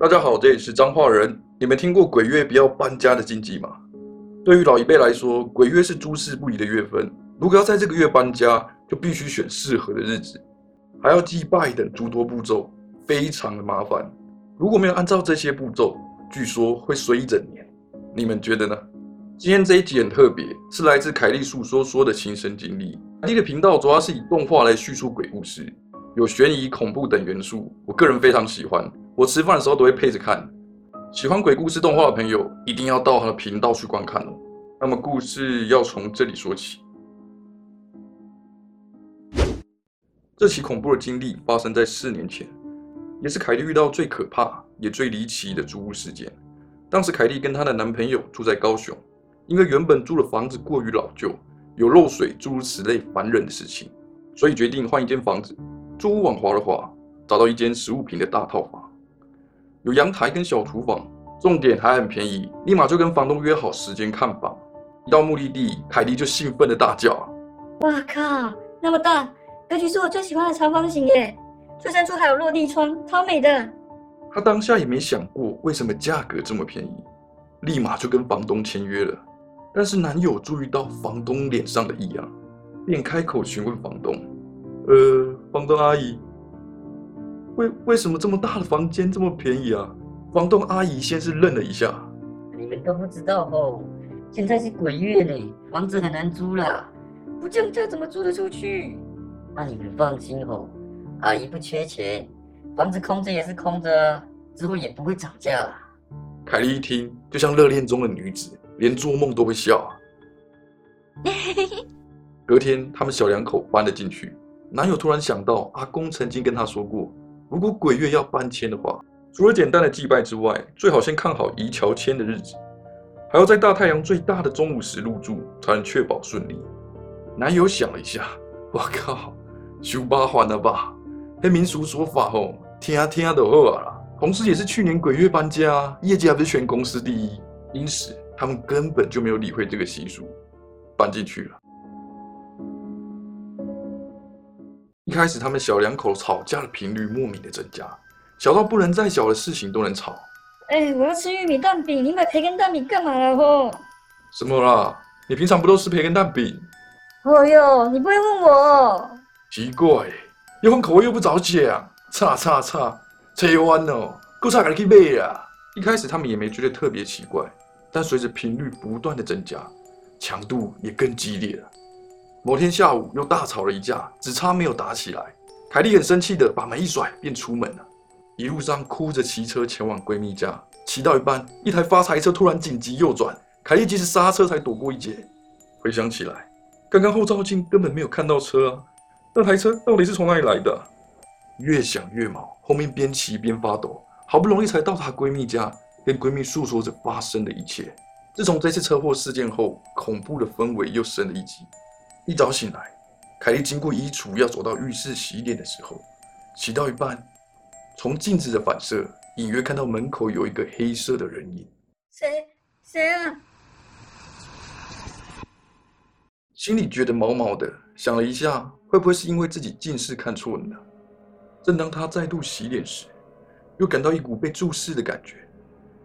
大家好，这里是彰化人。你们听过鬼月不要搬家的禁忌吗？对于老一辈来说，鬼月是诸事不宜的月份。如果要在这个月搬家，就必须选适合的日子，还要祭拜等诸多步骤，非常的麻烦。如果没有按照这些步骤，据说会衰一整年。你们觉得呢？今天这一集很特别，是来自凯莉诉说说的亲身经历。凯莉的频道主要是以动画来叙述鬼故事，有悬疑、恐怖等元素，我个人非常喜欢。我吃饭的时候都会配着看。喜欢鬼故事动画的朋友，一定要到他的频道去观看哦。那么故事要从这里说起。这起恐怖的经历发生在四年前，也是凯莉遇到最可怕也最离奇的租屋事件。当时凯莉跟她的男朋友住在高雄，因为原本租的房子过于老旧，有漏水诸如此类烦人的事情，所以决定换一间房子。租屋网划了划，找到一间十五平的大套房。有阳台跟小厨房，重点还很便宜，立马就跟房东约好时间看房。一到目的地，凯蒂就兴奋的大叫：“哇靠，那么大，格局是我最喜欢的长方形耶！最深处还有落地窗，超美的。”她当下也没想过为什么价格这么便宜，立马就跟房东签约了。但是男友注意到房东脸上的异样，便开口询问房东：“呃，房东阿姨。”为为什么这么大的房间这么便宜啊？房东阿姨先是愣了一下，你们都不知道哦，现在是鬼月呢，房子很难租了，不降价怎么租得出去？那你们放心哦，阿姨不缺钱，房子空着也是空着，之后也不会涨价。凯莉一听，就像热恋中的女子，连做梦都会笑。隔天，他们小两口搬了进去，男友突然想到，阿公曾经跟他说过。如果鬼月要搬迁的话，除了简单的祭拜之外，最好先看好移桥迁的日子，还要在大太阳最大的中午时入住，才能确保顺利。男友想了一下，我靠，修八环了吧？那民俗说法吼，听啊听啊都饿啊啦。同时，也是去年鬼月搬家，业绩还不是全公司第一，因此他们根本就没有理会这个习俗，搬进去了。一开始，他们小两口吵架的频率莫名的增加，小到不能再小的事情都能吵。哎，我要吃玉米蛋饼，你买培根蛋饼干嘛了？吼？什么啦？你平常不都吃培根蛋饼？哦哟，你不会问我？奇怪，有份口味又不早讲，差差差，扯弯哦，够差赶紧去买啊！一开始他们也没觉得特别奇怪，但随着频率不断的增加，强度也更激烈了。某天下午又大吵了一架，只差没有打起来。凯莉很生气的把门一甩，便出门了。一路上哭着骑车前往闺蜜家，骑到一半，一台发财车突然紧急右转，凯莉及时刹车才躲过一劫。回想起来，刚刚后照镜根本没有看到车啊，那台车到底是从哪里来的？越想越毛，后面边骑边发抖，好不容易才到达闺蜜家，跟闺蜜诉说着发生的一切。自从这次车祸事件后，恐怖的氛围又升了一级。一早醒来，凯莉经过衣橱要走到浴室洗脸的时候，洗到一半，从镜子的反射隐约看到门口有一个黑色的人影。谁？谁啊？心里觉得毛毛的，想了一下，会不会是因为自己近视看错了呢？正当他再度洗脸时，又感到一股被注视的感觉。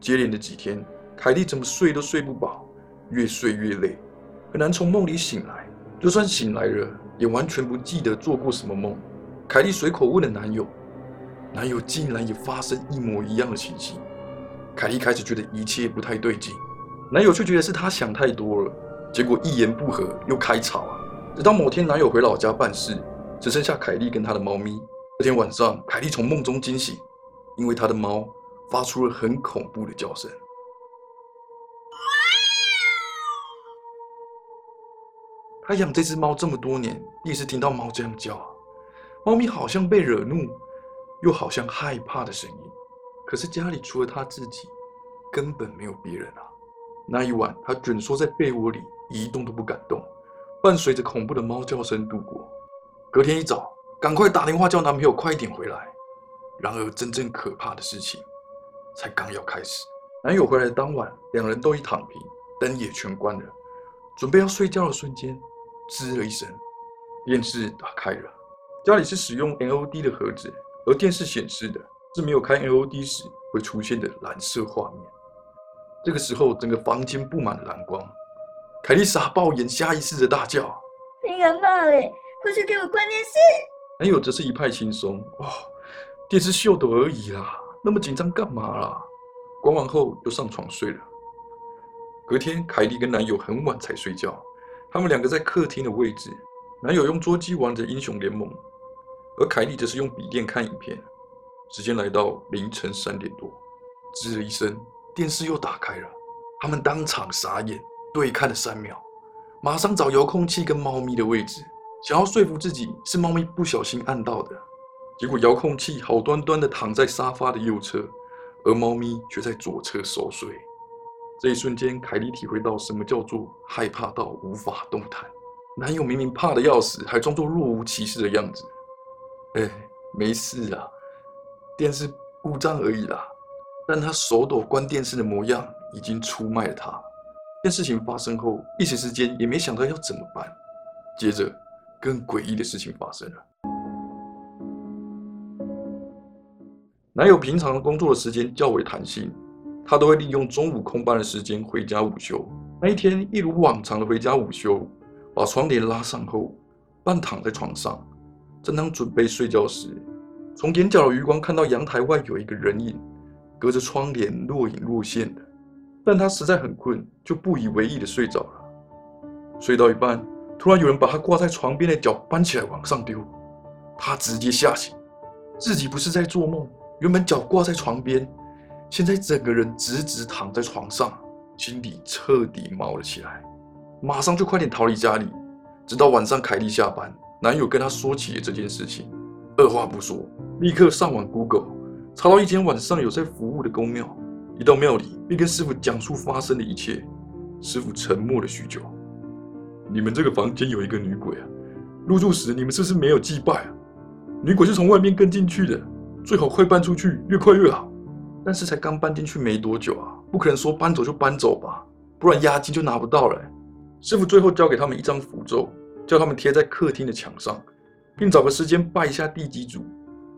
接连的几天，凯莉怎么睡都睡不饱，越睡越累，很难从梦里醒来。就算醒来了，也完全不记得做过什么梦。凯莉随口问了男友，男友竟然也发生一模一样的情形。凯莉开始觉得一切不太对劲，男友却觉得是她想太多了。结果一言不合又开吵啊！直到某天男友回老家办事，只剩下凯莉跟她的猫咪。这天晚上，凯莉从梦中惊醒，因为她的猫发出了很恐怖的叫声。他养这只猫这么多年，第一次听到猫这样叫啊。猫咪好像被惹怒，又好像害怕的声音。可是家里除了他自己，根本没有别人啊。那一晚，他蜷缩在被窝里，一动都不敢动，伴随着恐怖的猫叫声度过。隔天一早，赶快打电话叫男朋友快一点回来。然而，真正可怕的事情才刚要开始。男友回来的当晚，两人都已躺平，灯也全关了，准备要睡觉的瞬间。吱了一声，电视打开了。家里是使用 NOD 的盒子，而电视显示的是没有开 LOD 时会出现的蓝色画面。这个时候，整个房间布满了蓝光。凯莉傻爆眼，下意识的大叫。你敢骂嘞？快去给我关电视！男友则是一派轻松，哦，电视秀的而已啦，那么紧张干嘛啦？关完后就上床睡了。隔天，凯莉跟男友很晚才睡觉，他们两个在客厅的位置，男友用桌机玩着英雄联盟，而凯莉则是用笔电看影片。时间来到凌晨三点多，吱的一声，电视又打开了，他们当场傻眼，对看了三秒，马上找遥控器跟猫咪的位置。想要说服自己是猫咪不小心按到的，结果遥控器好端端的躺在沙发的右侧，而猫咪却在左侧熟睡。这一瞬间，凯莉体会到什么叫做害怕到无法动弹。男友明明怕的要死，还装作若无其事的样子。哎，没事啊，电视故障而已啦。但他手抖关电视的模样，已经出卖了他。这件事情发生后，一时之间也没想到要怎么办。接着。更诡异的事情发生了。男友平常工作的时间较为弹性，他都会利用中午空班的时间回家午休。那一天，一如往常的回家午休，把窗帘拉上后，半躺在床上，正当准备睡觉时，从眼角的余光看到阳台外有一个人影，隔着窗帘若隐若现的。但他实在很困，就不以为意的睡着了。睡到一半。突然有人把他挂在床边的脚搬起来往上丢，他直接吓醒，自己不是在做梦。原本脚挂在床边，现在整个人直直躺在床上，心里彻底毛了起来，马上就快点逃离家里。直到晚上凯莉下班，男友跟她说起了这件事情，二话不说，立刻上网 Google，查到一间晚上有在服务的公庙，一到庙里便跟师傅讲述发生的一切。师傅沉默了许久。你们这个房间有一个女鬼啊！入住时你们是不是没有祭拜啊？女鬼是从外面跟进去的，最好快搬出去，越快越好。但是才刚搬进去没多久啊，不可能说搬走就搬走吧，不然押金就拿不到了。师傅最后交给他们一张符咒，叫他们贴在客厅的墙上，并找个时间拜一下地基主，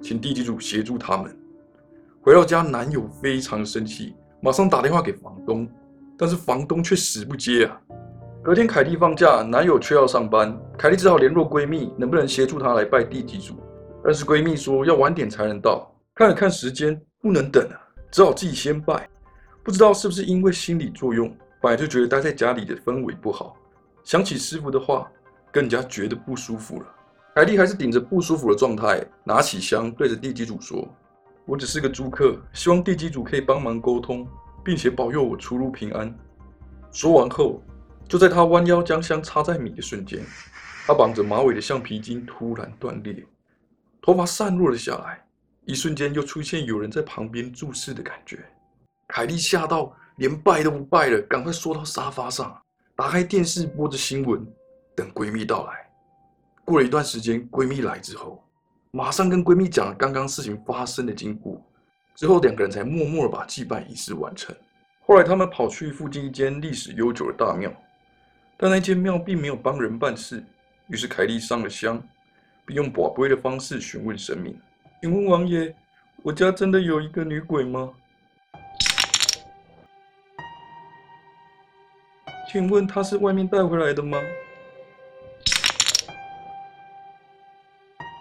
请地基主协助他们。回到家，男友非常生气，马上打电话给房东，但是房东却死不接啊。隔天，凯蒂放假，男友却要上班，凯蒂只好联络闺蜜，能不能协助她来拜地基主？但是闺蜜说要晚点才能到，看了看时间，不能等啊，只好自己先拜。不知道是不是因为心理作用，本来就觉得待在家里的氛围不好，想起师傅的话，更加觉得不舒服了。凯莉还是顶着不舒服的状态，拿起香对着地基主说：“我只是个租客，希望地基主可以帮忙沟通，并且保佑我出入平安。”说完后。就在他弯腰将香插在米的瞬间，他绑着马尾的橡皮筋突然断裂，头发散落了下来。一瞬间，又出现有人在旁边注视的感觉。凯莉吓到连拜都不拜了，赶快缩到沙发上，打开电视播着新闻，等闺蜜到来。过了一段时间，闺蜜来之后，马上跟闺蜜讲了刚刚事情发生的经过。之后，两个人才默默的把祭拜仪式完成。后来，他们跑去附近一间历史悠久的大庙。但那间庙并没有帮人办事，于是凯莉上了香，并用宝贝的方式询问神明：“请问王爷，我家真的有一个女鬼吗？请问她是外面带回来的吗？”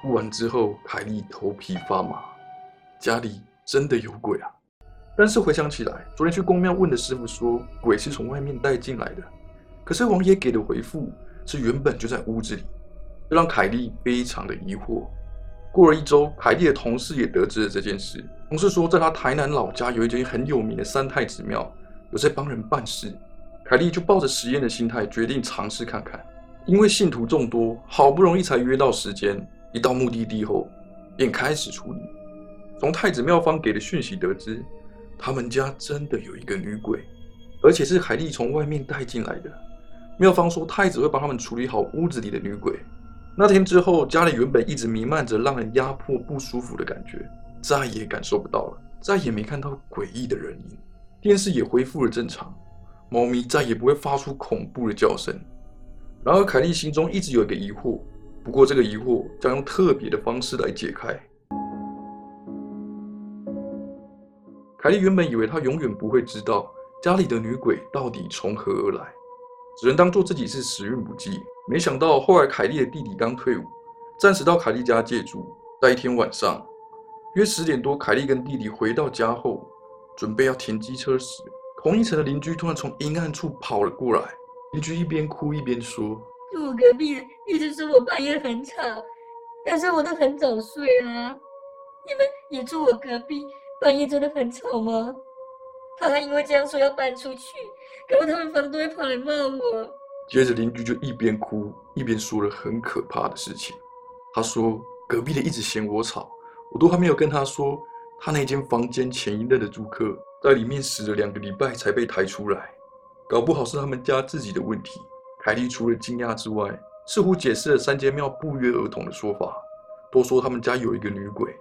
问完之后，凯莉头皮发麻，家里真的有鬼啊！但是回想起来，昨天去公庙问的师傅说，鬼是从外面带进来的。可是王爷给的回复是原本就在屋子里，这让凯莉非常的疑惑。过了一周，凯莉的同事也得知了这件事。同事说，在他台南老家有一间很有名的三太子庙，有在帮人办事。凯莉就抱着实验的心态，决定尝试看看。因为信徒众多，好不容易才约到时间。一到目的地后，便开始处理。从太子庙方给的讯息得知，他们家真的有一个女鬼，而且是凯莉从外面带进来的。庙方说，太子会帮他们处理好屋子里的女鬼。那天之后，家里原本一直弥漫着让人压迫、不舒服的感觉，再也感受不到了，再也没看到诡异的人影。电视也恢复了正常，猫咪再也不会发出恐怖的叫声。然而，凯莉心中一直有一个疑惑，不过这个疑惑将用特别的方式来解开。凯莉原本以为她永远不会知道家里的女鬼到底从何而来，只能当做自己是时运不济。没想到后来凯莉的弟弟刚退伍，暂时到凯莉家借住。在一天晚上，约十点多，凯莉跟弟弟回到家后，准备要停机车时，同一层的邻居突然从阴暗处跑了过来。邻居一边哭一边说住我隔壁的一直说我半夜很吵，但是我都很早睡啊。你们也住我隔壁，半夜真的很吵吗？他还因为这样说要搬出去，搞得他们房东会跑来骂我。：“接着邻居就一边哭一边说了很可怕的事情。他说隔壁的一直嫌我吵，我都还没有跟他说，他那间房间前一任的租客在里面死了两个礼拜才被抬出来，搞不好是他们家自己的问题。”凯莉除了惊讶之外，似乎解释了三间庙不约而同的说法，都说他们家有一个女鬼。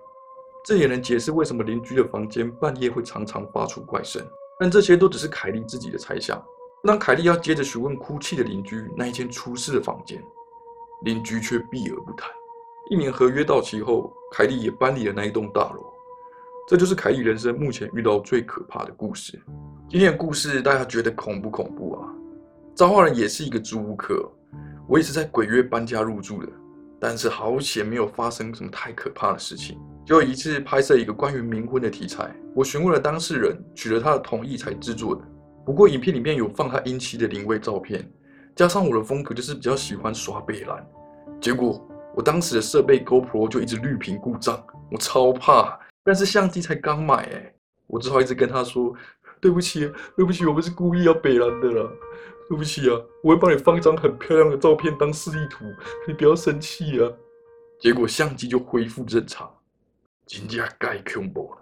这也能解释为什么邻居的房间半夜会常常发出怪声，但这些都只是凯莉自己的猜想。当凯莉要接着询问哭泣的邻居那一间出事的房间，邻居却避而不谈。一年合约到期后，凯莉也搬离了那一栋大楼。这就是凯莉人生目前遇到最可怕的故事。今天的故事大家觉得恐不恐怖啊？彰化人也是一个租客，我也是在鬼月搬家入住的，但是好险没有发生什么太可怕的事情。就一次拍摄一个关于冥婚的题材，我询问了当事人，取得他的同意才制作的。不过影片里面有放他阴妻的灵位照片，加上我的风格就是比较喜欢刷背蓝，结果我当时的设备 GoPro 就一直绿屏故障，我超怕。但是相机才刚买哎，我只好一直跟他说：“对不起，对不起，我不是故意要北蓝的啦，对不起啊，我会帮你放一张很漂亮的照片当示意图，你不要生气啊。”结果相机就恢复正常。真正太恐怖了。